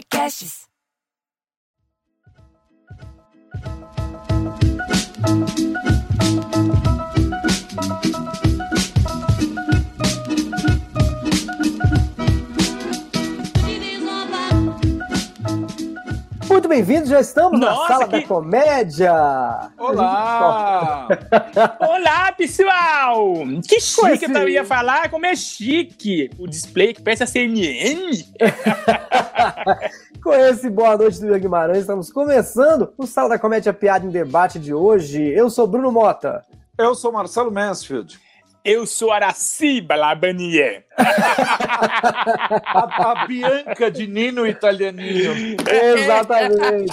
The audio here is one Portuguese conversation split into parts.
Podcasts. Bem-vindos, já estamos na Nossa, sala que- da comédia. Olá! Olá, pessoal! Que chique esse- eu ia falar, como é chique o display que parece a CNN. Com esse boa noite do Igor Guimarães, estamos começando o Sala da Comédia Piada em Debate de hoje. Eu sou Bruno Mota. Eu sou Marcelo Mansfield. Eu sou Araciba Labanier. A, a Bianca de Nino Italianinho. Exatamente.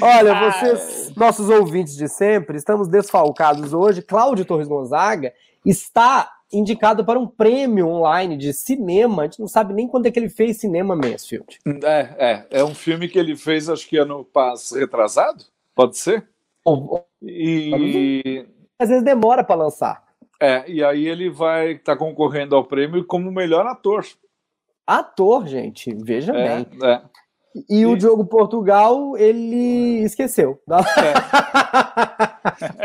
Olha, vocês, nossos ouvintes de sempre, estamos desfalcados hoje. Cláudio Torres Gonzaga está indicado para um prêmio online de cinema. A gente não sabe nem quando é que ele fez cinema, Mansfield. É, é, é um filme que ele fez, acho que ano passado, retrasado? Pode ser? Ou- E, Às vezes demora para lançar. É, e aí ele vai estar concorrendo ao prêmio como melhor ator. Ator, gente, veja É, bem. é. E o E- Diogo Portugal, ele esqueceu.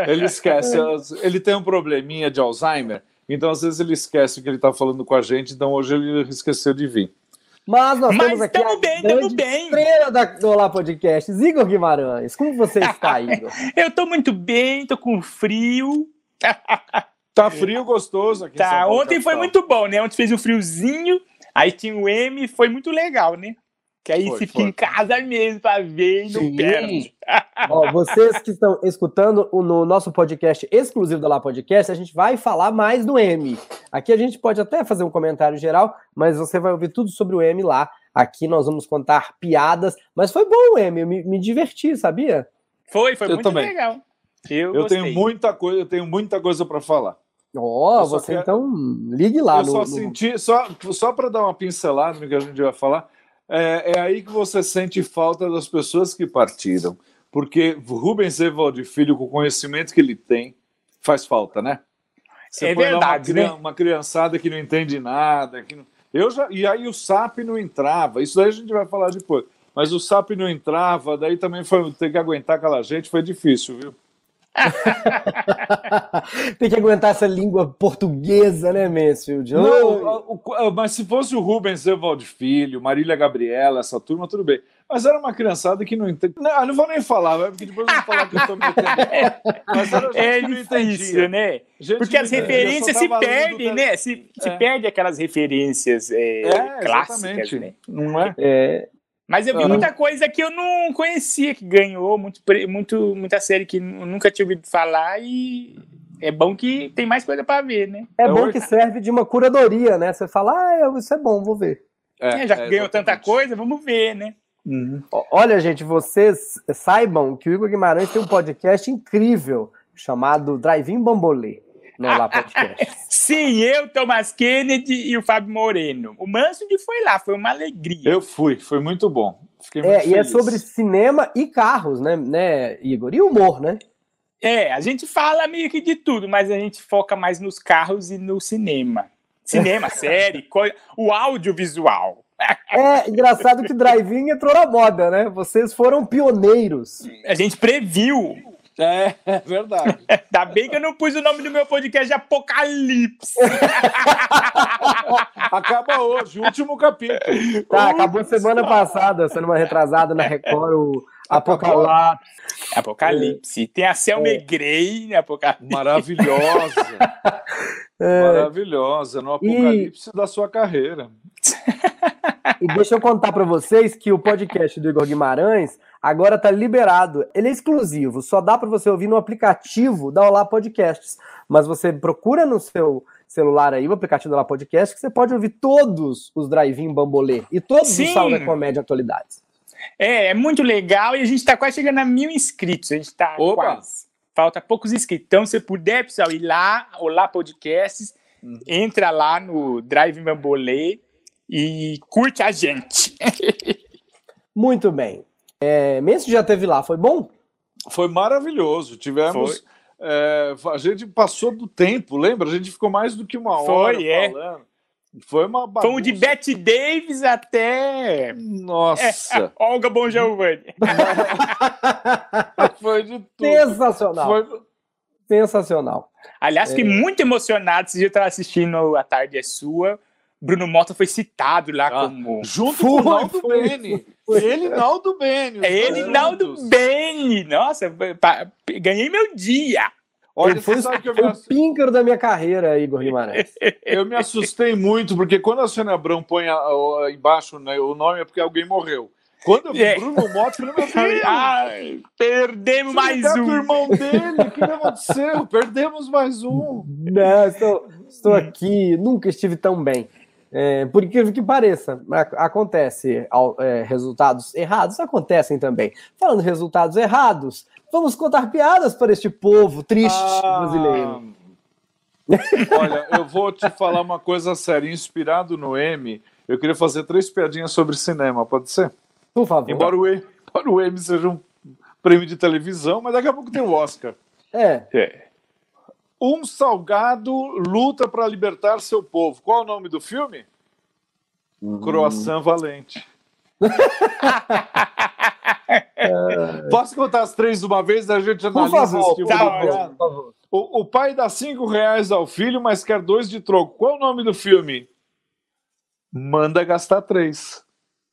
Ele esquece, ele tem um probleminha de Alzheimer, então às vezes ele esquece que ele está falando com a gente, então hoje ele esqueceu de vir. Mas nós Mas temos aqui tamo a bem, tamo grande bem. estrela da, do Olá Podcast, Igor Guimarães. Como você está, Igor? Eu tô muito bem, tô com frio. Tá frio, gostoso aqui em São Tá, ontem foi muito bom, né? Ontem fez um friozinho, aí tinha o M, foi muito legal, né? Que aí Foi, se fica em casa mesmo pra ver e não perde. Ó, vocês que estão escutando o- no nosso podcast exclusivo do Olá Podcast, a gente vai falar mais do M. Aqui a gente pode até fazer um comentário geral, mas você vai ouvir tudo sobre o M lá. Aqui nós vamos contar piadas. Mas foi bom o M, eu me, me diverti, sabia? Foi, foi Eu muito também. legal. Eu, Eu tenho muita coisa, eu tenho muita coisa para falar. Ó, só você quero- então ligue lá eu no, só no- senti, só, só para dar uma pincelada no que a gente vai falar, é, é aí que você sente falta das pessoas que partiram. Porque Rubens Evaldo Filho, com o conhecimento que ele tem, faz falta, né? É põe lá verdade, uma, né? uma criançada que não entende nada. Que não... Eu já... E aí o SAP não entrava. Isso daí a gente vai falar depois. Mas o SAP não entrava, daí também foi ter que aguentar aquela gente, foi difícil, viu? Tem que aguentar essa língua portuguesa, né, Mansfield? Não, o- mas se fosse o Rubens Evaldo Filho, Marília Gabriela, essa turma, tudo bem. Mas era uma criançada que não entende. Não, eu não vou nem falar, vai, porque depois eu vou falar que eu tô me entendendo. Mas era É difícil, entendia. né? Gente Porque que as entendia, referências se perdem, né? Se, se É. perde aquelas referências é, É, clássicas, exatamente. né? Não é? É, Mas eu vi Ah. muita coisa que eu não conhecia, que ganhou, muito, muito, muita série que eu nunca tinha ouvido falar e é bom que tem mais coisa pra ver, né? é É bom que serve de uma curadoria, né? Você fala, ah, isso é bom, vou ver. É, já é, ganhou tanta coisa, vamos ver, né? Uhum. Olha, gente, vocês saibam que o Igor Guimarães tem um podcast incrível chamado Drive-In Bambolê no Olá Podcast. Sim, eu, Thomas Kennedy e o Fábio Moreno. O Manso de foi lá, foi uma alegria. Eu fui, foi muito bom. Fiquei muito É, e é feliz. sobre cinema e carros, né, né, Igor? E humor, né? É, a gente fala meio que de tudo, mas a gente foca mais nos carros e no cinema. Cinema, série, o audiovisual. É engraçado que Drive-In entrou na moda, né? Vocês foram pioneiros. A gente previu. É, é verdade. Ainda bem que eu não pus o nome do meu podcast de Apocalipse. Acaba hoje, o último capítulo. Tá, acabou semana passada, semana retrasada na Record, o? Apocalipse. Apocalipse. Tem a Selma Grey, né? Apocalipse. Maravilhosa. Maravilhosa. No apocalipse da sua carreira. E deixa eu contar pra vocês que o podcast do Igor Guimarães agora tá liberado. Ele é exclusivo, só dá pra você ouvir no aplicativo da Olá Podcasts. Mas você procura no seu celular aí o aplicativo da Olá Podcast que você pode ouvir todos os Drive-In Bambolê e todos Sim. os Sal da Comédia Atualidades. É, é muito legal e a gente tá quase chegando a mil inscritos. A gente tá Opa. quase. Falta poucos inscritos. Então, se puder, pessoal, ir lá, Olá Podcasts, Uhum. entra lá no Drive Bambolê e curte a gente. Muito bem. É, Messi já teve lá, foi bom? Foi maravilhoso. Tivemos. é, a gente passou do tempo, lembra? A gente ficou mais do que uma hora Foi, é. falando. Foi uma bagunça. Fomos de Betty Davis até. Nossa! É, Olga Bon Giovanni. Foi de tudo. Sensacional. Foi... Sensacional. Aliás, fiquei É. muito emocionado. Esse dia eu estava assistindo A Tarde é Sua. Bruno Mota foi citado lá Ah, como. Junto Foi, com o Naldo foi, Bene. foi. Ele e Naldo Bene. É ele, dois Naldo. Bene. Nossa, ganhei meu dia. Olha, Ele foi, você sabe que eu foi me, o píncaro da minha carreira, Igor Guimarães. eu me assustei muito, porque quando a Sônia Abrão põe a- a- embaixo né, o nome é porque alguém morreu. Quando eu vi É. Bruno Mota, eu falei, meu Ai, perdemos mais um. o irmão dele, o que aconteceu? Perdemos mais um. Não, estou, estou aqui, nunca estive tão bem. É, por incrível que pareça, acontece é, resultados errados, acontecem também. Falando em resultados errados, vamos contar piadas para este povo triste Ah. brasileiro. Olha, eu vou te falar uma coisa séria. Inspirado no M, eu queria fazer três piadinhas sobre cinema, pode ser? Por favor. Embora o, M, embora o M seja um prêmio de televisão, mas daqui a pouco tem o Oscar. É, É. Um salgado luta para libertar seu povo. Qual é o nome do filme? Croissant Valente. Posso contar as três de uma vez? A gente por analisa favor, esse por tipo de favor, piada? por favor. O, o pai dá cinco reais ao filho, mas quer dois de troco. Qual é o nome do filme? Manda gastar três.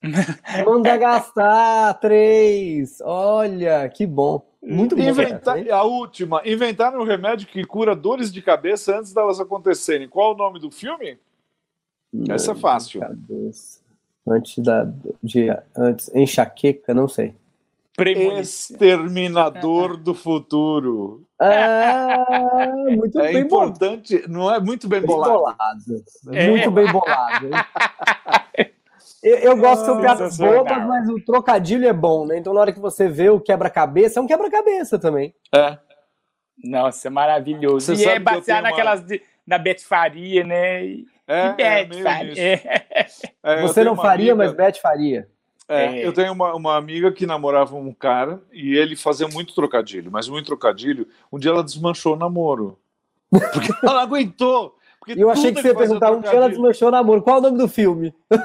Manda gastar três. Olha, que bom. Muito bom. Hein? a última. Inventaram um remédio que cura dores de cabeça antes delas acontecerem. Qual é o nome do filme? Essa é fácil. Antes da. De, antes, enxaqueca, não sei. Premonição. Exterminador do futuro. Ah, muito É bem bolado. importante, não é muito bem Bem bolado. bolado. É. Muito bem bolado. Eu, eu gosto que são piadas Sensacional. bobas, mas o trocadilho é bom, né? Então, na hora que você vê o quebra-cabeça, é um quebra-cabeça também. É. Nossa, maravilhoso. Você e é baseado tenho uma- naquelas de- da Beth Faria, né? E É, é, Beth meio Faria. nisso. É. É, eu você não faria, amiga- mas Beth faria. É, É. Eu tenho uma, uma amiga que namorava um cara e ele fazia muito trocadilho, mas muito trocadilho. Um dia ela desmanchou o namoro. Porque ela aguentou. Porque eu achei que você ia perguntar um dia ela desmanchou o namoro. Qual é o nome do filme? É,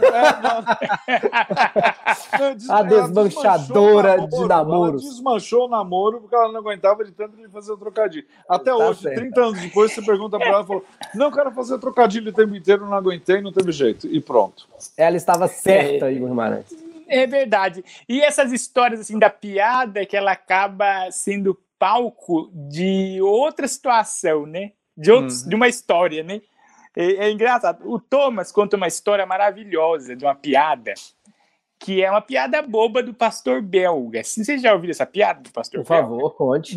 não. A desmanchadora desmanchou o de namoros. Ela desmanchou o namoro porque ela não aguentava de tanto ele fazer trocadilho. Até Tá hoje, certo. 30 anos depois, você pergunta pra ela e falou: Não, eu quero fazer trocadilho o tempo inteiro, não aguentei, não teve jeito. E pronto. Ela estava certa, Igor Guimarães. É verdade. E essas histórias assim da piada que ela acaba sendo palco de outra situação, né? De, outros, Uhum. de uma história, né? É, é engraçado. O Thomas conta uma história maravilhosa de uma piada que é uma piada boba do pastor belga. Vocês já ouviram essa piada do pastor Por belga? favor, conte.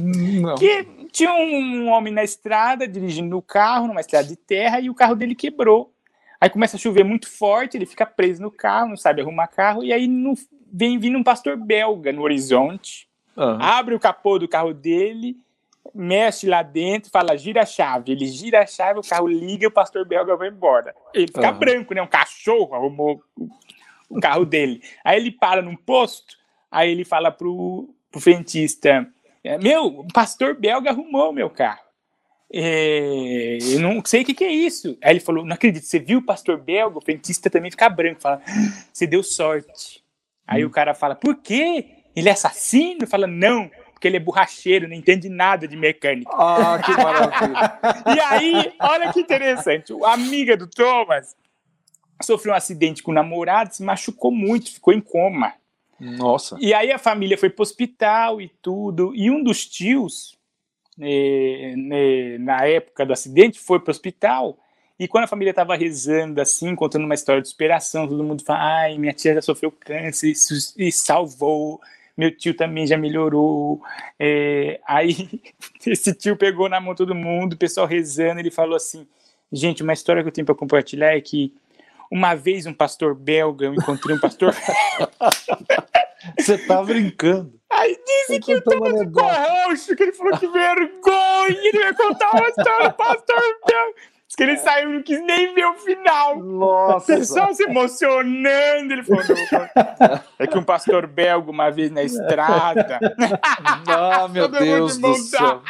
Que tinha um homem na estrada dirigindo o carro, numa estrada de terra, e o carro dele quebrou. Aí começa a chover muito forte, ele fica preso no carro, não sabe arrumar carro, e aí no- vem vindo um pastor belga no horizonte, Ah. abre o capô do carro dele, mexe lá dentro, fala gira a chave. Ele gira a chave, o carro liga e o pastor belga vai embora. Ele fica Aham. branco, né? Um cachorro arrumou o carro dele. Aí ele para num posto, aí ele fala pro, pro frentista: é, Meu, o pastor belga arrumou meu carro. É, eu não sei o que, que é isso. Aí ele falou: Não acredito, você viu o pastor belga? O frentista também fica branco, fala: Você deu sorte. Aí o cara fala: Por quê? Ele é assassino? Fala: Não, porque ele é borracheiro, não entende nada de mecânica. Ah, que maravilha. E aí, olha que interessante, a amiga do Thomas sofreu um acidente com o namorado, se machucou muito, ficou em coma. Nossa. E aí a família foi para o hospital e tudo, e um dos tios, eh, né, na época do acidente, foi para o hospital, e quando a família estava rezando assim, contando uma história de superação, todo mundo fala, ai, minha tia já sofreu câncer e, e salvou, meu tio também já melhorou. É, aí esse tio pegou na mão todo mundo, o pessoal rezando, ele falou assim, gente, uma história que eu tenho para compartilhar é que uma vez um pastor belga, eu encontrei um pastor Você tá brincando. Aí disse que o Contou uma Thomas ficou anedota. roxo, que ele falou que vergonha, ele vai contar uma história do pastor Belga. Diz que ele saiu, não quis nem ver o final. O Nossa. pessoal se emocionando. Ele falou, "Não, é que um pastor belga uma vez na estrada. Ah, meu Todo Deus de do céu.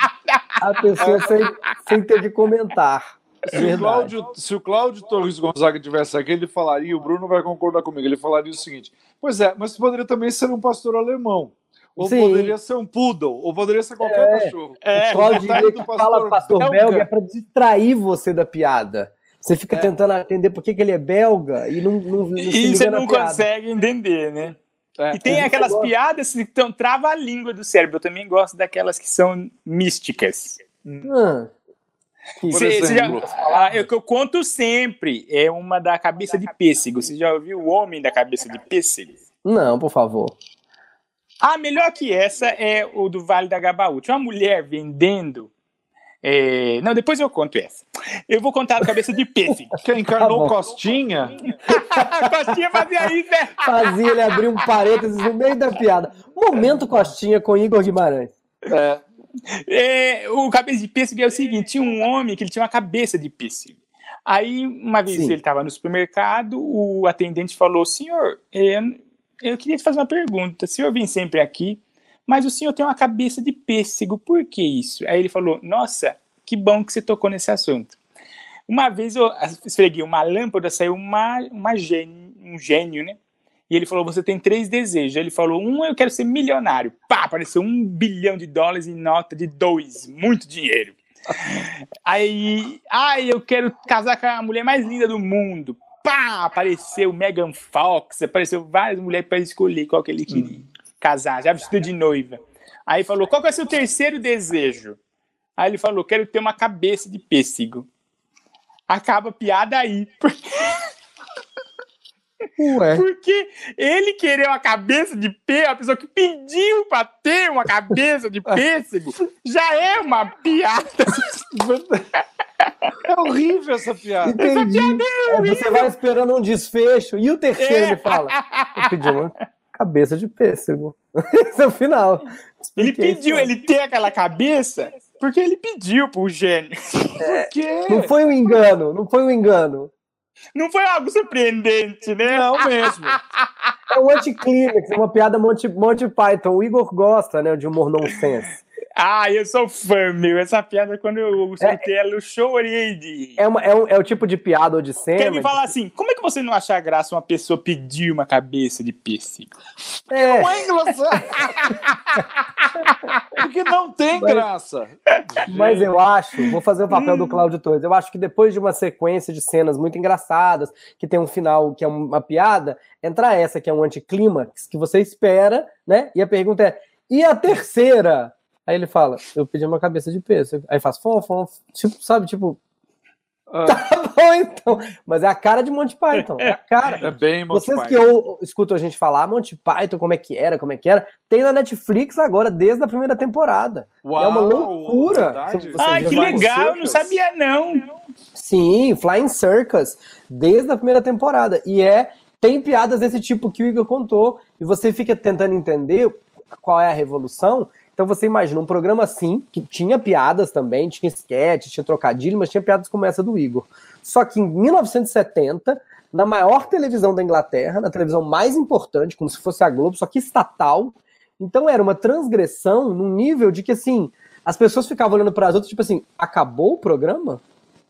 A pessoa sem, sem ter que comentar. Se o, Cláudio, se o Cláudio Torres Gonzaga tivesse aqui, ele falaria, o Bruno vai concordar comigo, ele falaria o seguinte: Pois é, mas poderia também ser um pastor alemão. Ou Sim. poderia ser um poodle, ou poderia ser qualquer é, cachorro. É, o Cláudio diria que fala pastor belga, belga é para distrair você da piada. Você fica é. tentando entender por que, que ele é belga e não, não, não E você não consegue entender, né? É. E tem aquelas piadas que tão, trava a língua do cérebro. Eu também gosto daquelas que são místicas. Hum. Você, você já, ah, eu, eu conto sempre. É uma da cabeça de pêssego. Você já ouviu o homem da cabeça de pêssego? Não, por favor. Ah, melhor que essa é o do Vale da Gabaú. Tinha uma mulher vendendo. É... Não, depois eu conto essa. Eu vou contar a cabeça de pêssego. Que encarnou tá Costinha? Costinha fazia isso, né? Fazia ele abrir um parênteses no meio da piada. Momento Costinha com Igor Guimarães. É. É, o cabeça de pêssego é o seguinte: tinha um homem que ele tinha uma cabeça de pêssego. Aí, uma vez Sim. ele estava no supermercado, o atendente falou: Senhor, é, eu queria te fazer uma pergunta. O senhor vem sempre aqui, mas o senhor tem uma cabeça de pêssego, por que isso? Aí ele falou: Nossa, que bom que você tocou nesse assunto. Uma vez eu esfreguei uma lâmpada, saiu uma, uma gênio, um gênio, né? E ele falou: Você tem três desejos. Ele falou: Um, eu quero ser milionário. Pá, apareceu um bilhão de dólares em nota de dois. Muito dinheiro. Aí, ai, eu quero casar com a mulher mais linda do mundo pá, apareceu Megan Fox, apareceu várias mulheres para escolher qual que ele queria hum. casar, já vestido de noiva. Aí falou, qual que é o seu terceiro desejo? Aí ele falou, quero ter uma cabeça de pêssego. Acaba a piada aí. Ué. Porque ele querer uma cabeça de pêssego, a pessoa que pediu para ter uma cabeça de pêssego, já é uma piada. É horrível essa piada. Entendi. Essa piada é, é você vai esperando um desfecho e o terceiro é. ele fala: Eu pedi uma cabeça de pêssego. Esse é o final. Ele pediu, ele tem aquela cabeça porque ele pediu pro gênio. É, não foi um engano, não foi um engano. Não foi algo surpreendente, né? Não mesmo. É um anticlímax, é uma piada Monty, Monty Python. O Igor gosta, né, de humor nonsense. Ah, eu sou fã, meu. Essa piada, quando eu escutei é, ela, eu chorei de. É, uma, é, um, é o tipo de piada ou de cena. Quer me falar assim, como é que você não acha graça uma pessoa pedir uma cabeça de pêssego? É. Não é engraçado. Porque não tem mas, graça. Mas eu acho, vou fazer o papel hum. do Cláudio Torres, eu acho que depois de uma sequência de cenas muito engraçadas, que tem um final que é uma piada, entra essa que é um anticlímax, que você espera, né? E a pergunta é, e a terceira? Aí ele fala, eu pedi uma cabeça de pêssego. Aí faz fom, fom, tipo, sabe, tipo. Ah. Tá bom, então. Mas é a cara de Monty Python. É a cara. É bem Monty Vocês Python. que eu, escutam a gente falar Monty Python, como é que era, como é que era, tem na Netflix agora, desde a primeira temporada. Uau, é uma loucura. Ah, que legal, eu não sabia não. Sim, Flying Circus, desde a primeira temporada. E é, tem piadas desse tipo que o Igor contou, e você fica tentando entender qual é a revolução, então você imagina um programa assim, que tinha piadas também, tinha sketch, tinha trocadilho, mas tinha piadas como essa do Igor. Só que em 1970, na maior televisão da Inglaterra, na televisão mais importante, como se fosse a Globo, só que estatal, então era uma transgressão num nível de que assim, as pessoas ficavam olhando para as outras, tipo assim, acabou o programa?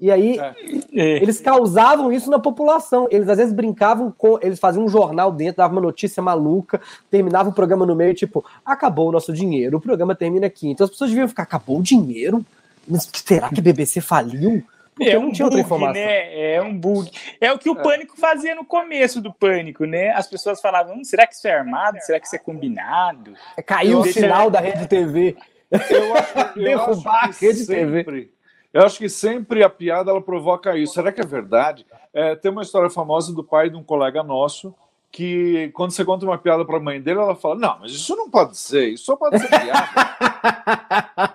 E aí é. é. eles causavam isso na população. Eles às vezes brincavam com. Eles faziam um jornal dentro, davam uma notícia maluca, terminava o programa no meio, tipo, acabou o nosso dinheiro, o programa termina aqui. Então as pessoas deviam ficar, acabou o dinheiro? Mas será que a BBC faliu? Porque é um não tinha bug, outra informação. Né? É um bug. É o que o é. Pânico fazia no começo do Pânico, né? As pessoas falavam, hum, será que isso é armado? Será que isso é combinado? É, caiu o sinal da Rede TV. Eu acho, eu Derrubar acho a Rede sempre... TV eu acho que sempre a piada ela provoca isso. Será que é verdade? É, tem uma história famosa do pai de um colega nosso que quando você conta uma piada para a mãe dele, ela fala: Não, mas isso não pode ser, isso só pode ser piada.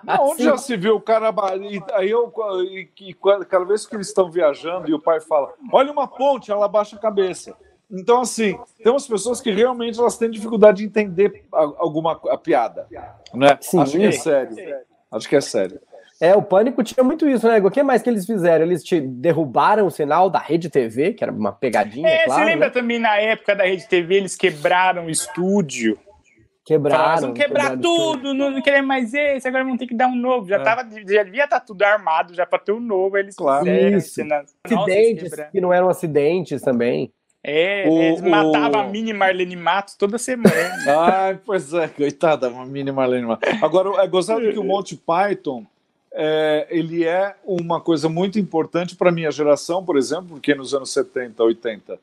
não, onde Sim. já se viu o cara. E, aí eu, e, e, cada vez que eles estão viajando e o pai fala: Olha uma ponte, ela baixa a cabeça. Então, assim, tem umas pessoas que realmente elas têm dificuldade de entender alguma a piada. Né? Sim, Acho que é sério. Acho que é sério. É, o Pânico tinha muito isso, né? O que mais que eles fizeram? Eles te derrubaram o sinal da Rede TV, que era uma pegadinha, é, claro. Você lembra né? também na época da Rede TV, eles quebraram o estúdio. Quebraram. vamos quebrar quebraram tudo, não, não queremos mais esse, agora vamos ter que dar um novo. Já, É. tava, já devia estar tudo armado já para ter um novo. Eles Claro. fizeram Isso. cenas- Nossa, Acidentes quebrar. que não eram acidentes também. É, O- eles matavam o- a mini Marlene Matos toda semana. Ai, pois é, coitada, uma mini Marlene. Matos. Agora, é gozado que o Monty Python é, ele é uma coisa muito importante para a minha geração, por exemplo, porque nos anos 70, 80,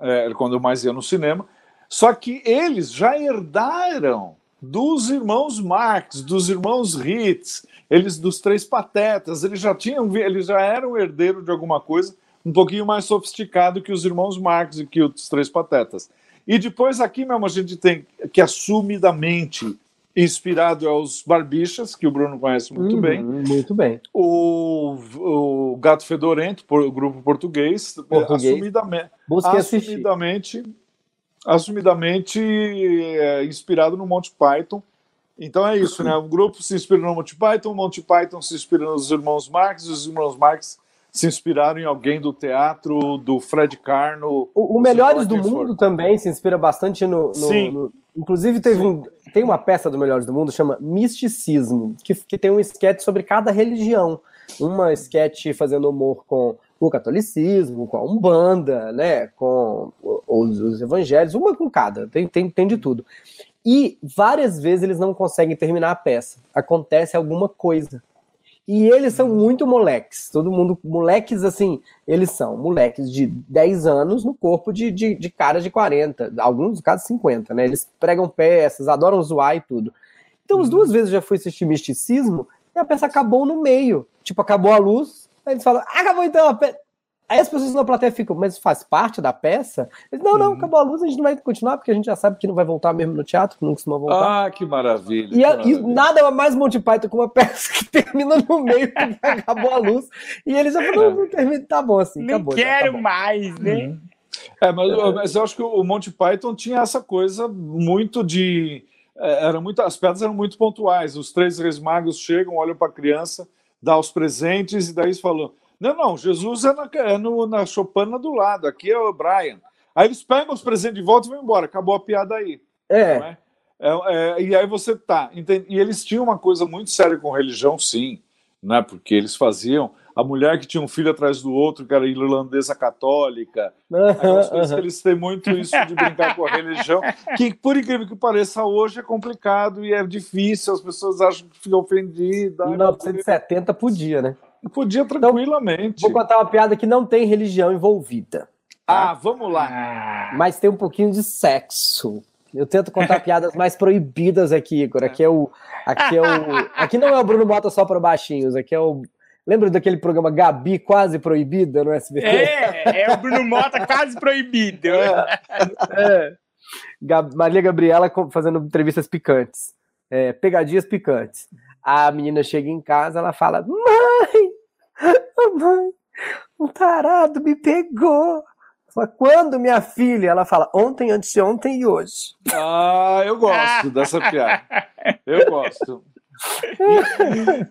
é, quando eu mais ia no cinema, só que eles já herdaram dos irmãos Marx, dos irmãos Ritz, eles dos Três Patetas, eles já tinham, eles já eram herdeiro de alguma coisa um pouquinho mais sofisticado que os irmãos Marx e que os Três Patetas. E depois aqui mesmo a gente tem que assumidamente inspirado aos Barbichas, que o Bruno conhece muito Uhum, bem, Muito bem. o, o Gato Fedorento, por, o grupo português, Português. assumidamente, assumidamente, assumidamente é, inspirado no Monty Python. Então é isso, né? O grupo se inspira no Monty Python, o Monty Python se inspira nos irmãos Marx, os irmãos Marx se inspiraram em alguém do teatro, do Fred Carno. O, o Melhores do Mundo for. também se inspira bastante no. no- Sim. no- inclusive, teve um, tem uma peça do Melhores do Mundo chama Misticismo, que, que tem um esquete sobre cada religião. Uma esquete fazendo humor com o catolicismo, com a Umbanda, né? Com os, os evangelhos, uma com cada, tem, tem, tem de tudo. E várias vezes eles não conseguem terminar a peça. Acontece alguma coisa. E eles são muito moleques. Todo mundo, moleques assim, eles são moleques de 10 anos no corpo de, de, de caras de 40, alguns casos 50, né? Eles pregam peças, adoram zoar e tudo. Então, as duas vezes já fui assistir misticismo e a peça acabou no meio. Tipo, acabou a luz, aí eles falam, "Ah, acabou então a peça. Aí as pessoas na plateia ficam, mas faz parte da peça? Eles, não, não, Uhum. acabou a luz, a gente não vai continuar, porque a gente já sabe que não vai voltar mesmo no teatro, que não costuma voltar. Ah, que maravilha. E, a- que e maravilha. nada é mais Monty Python com uma peça que termina no meio porque acabou a luz. E ele já falou, não, não termina, tá bom assim, Nem acabou. já, tá quero bom. mais, né? É, mas, mas eu acho que o Monty Python tinha essa coisa muito de. é, Era muito, as piadas eram muito pontuais. Os três reis magos chegam, olham para a criança, dá os presentes, e daí eles falam: Não, não, Jesus é na, é no, na chopana do lado, aqui é o Brian. Aí eles pegam os presentes de volta e vão embora. Acabou a piada aí. É, é? É, é, e aí você tá. entende? E eles tinham uma coisa muito séria com religião, sim, né? Porque eles faziam a mulher que tinha um filho atrás do outro, que era irlandesa católica, aquelas aham, coisas que eles têm muito isso de brincar com a religião, que por incrível que pareça, hoje é complicado e é difícil, as pessoas acham que ficam ofendidas. Em 1970 podia, né? Podia tranquilamente. Vou contar uma piada que não tem religião envolvida, Ah, vamos lá. Ah, mas tem um pouquinho de sexo. Eu tento contar piadas mais proibidas aqui, Igor. Aqui é o. Aqui é o. Aqui não é o Bruno Mota só para baixinhos, aqui é o. Lembra daquele programa Gabi quase proibida no SBT? é, é o Bruno Mota quase proibido. É. Gab- Maria Gabriela fazendo entrevistas picantes. É, pegadinhas picantes. A menina chega em casa, ela fala: Mãe, mãe, um tarado me pegou. Fala, Quando, minha filha? Ela fala: Ontem, antes de ontem e hoje. Ah, eu gosto dessa piada. Eu gosto.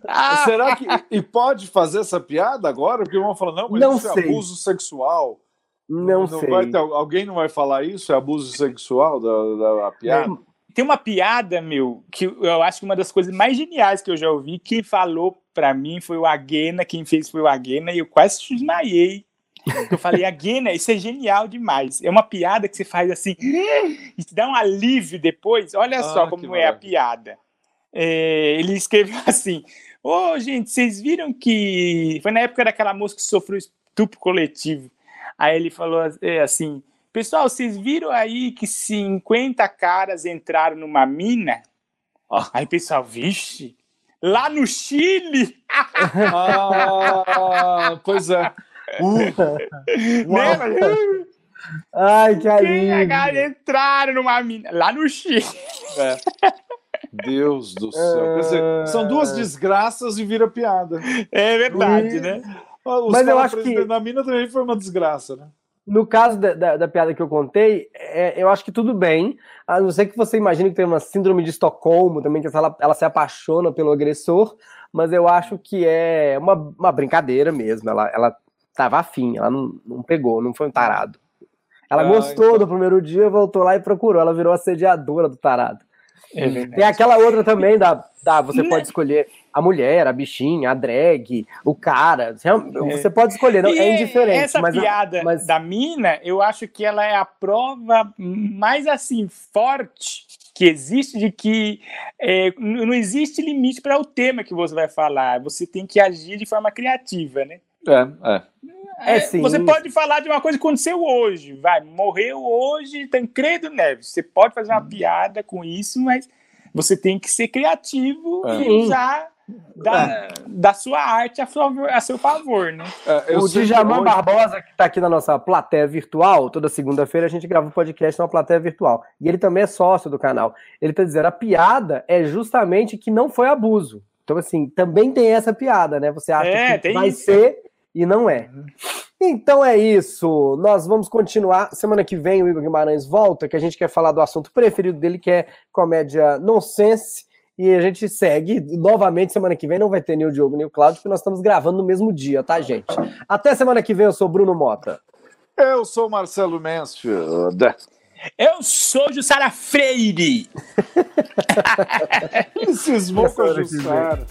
Ah, Será que. E pode fazer essa piada agora? Porque vão falar, não, mas Não isso sei. é abuso sexual. Não, sei. vai ter- alguém não vai falar isso? É abuso sexual da, da, da piada? Tem uma piada, meu, que eu acho que uma das coisas mais geniais que eu já ouvi. Quem falou pra mim foi o Aguena, quem fez foi o Aguena, e eu quase desmaiei. Eu falei, Aguena, isso é genial demais. É uma piada que você faz assim, e te dá um alívio depois. Olha Ah, só como é a piada. É, ele escreveu assim: Ô, gente, vocês viram que. Foi na época daquela moça que sofreu estupro coletivo. Aí ele falou é, assim: Pessoal, vocês viram aí que 50 caras entraram numa mina? Ah. Aí o pessoal, vixe, lá no Chile, Ah, pois é. Uh, né? Ai, que Quem alívio. caras entraram numa mina? Lá no Chile. é. Deus do céu. Quer dizer, são duas desgraças e vira piada. É verdade, Ih. né? Os Mas eu acho que- da mina também foi uma desgraça, né? No caso da, da, da piada que eu contei, é, eu acho que tudo bem, a não ser que você imagine que tem uma síndrome de Estocolmo também, que ela, ela se apaixona pelo agressor, mas eu acho que é uma, uma brincadeira mesmo. Ela, ela tava afim, ela não, não pegou, não foi um tarado. Ela Ah, gostou então. do primeiro dia, voltou lá e procurou. Ela virou assediadora do tarado. É Tem aquela outra também da, da você pode escolher a mulher, a bichinha, a drag, o cara. Você é. pode escolher, não, é indiferente. Essa mas, piada mas... da mina, eu acho que ela é a prova mais assim forte que existe de que é, não existe limite para o tema que você vai falar. Você tem que agir de forma criativa, né? É, é. É, é sim. Você pode falar de uma coisa que aconteceu hoje, vai, morreu hoje Tancredo Neves. Você pode fazer uma hum. piada com isso, mas você tem que ser criativo é. e usar da, é. da sua arte a, favor, a seu favor, né? É, o Djaman hoje... Barbosa, que está aqui na nossa plateia virtual, toda segunda-feira a gente grava um podcast numa plateia virtual. E ele também é sócio do canal. Ele está dizendo, a piada é justamente que não foi abuso. Então, assim, também tem essa piada, né? Você acha é, que vai isso. ser e não é. Então é isso. Nós vamos continuar. Semana que vem o Igor Guimarães volta, que a gente quer falar do assunto preferido dele, que é comédia nonsense. E a gente segue novamente semana que vem. Não vai ter nem o Diogo nem o Cláudio, porque nós estamos gravando no mesmo dia, tá, gente? Até semana que vem, eu sou Bruno Mota. Eu sou Marcelo Mansfield. Eu sou Jussara Freire. Cismou com a Jussara.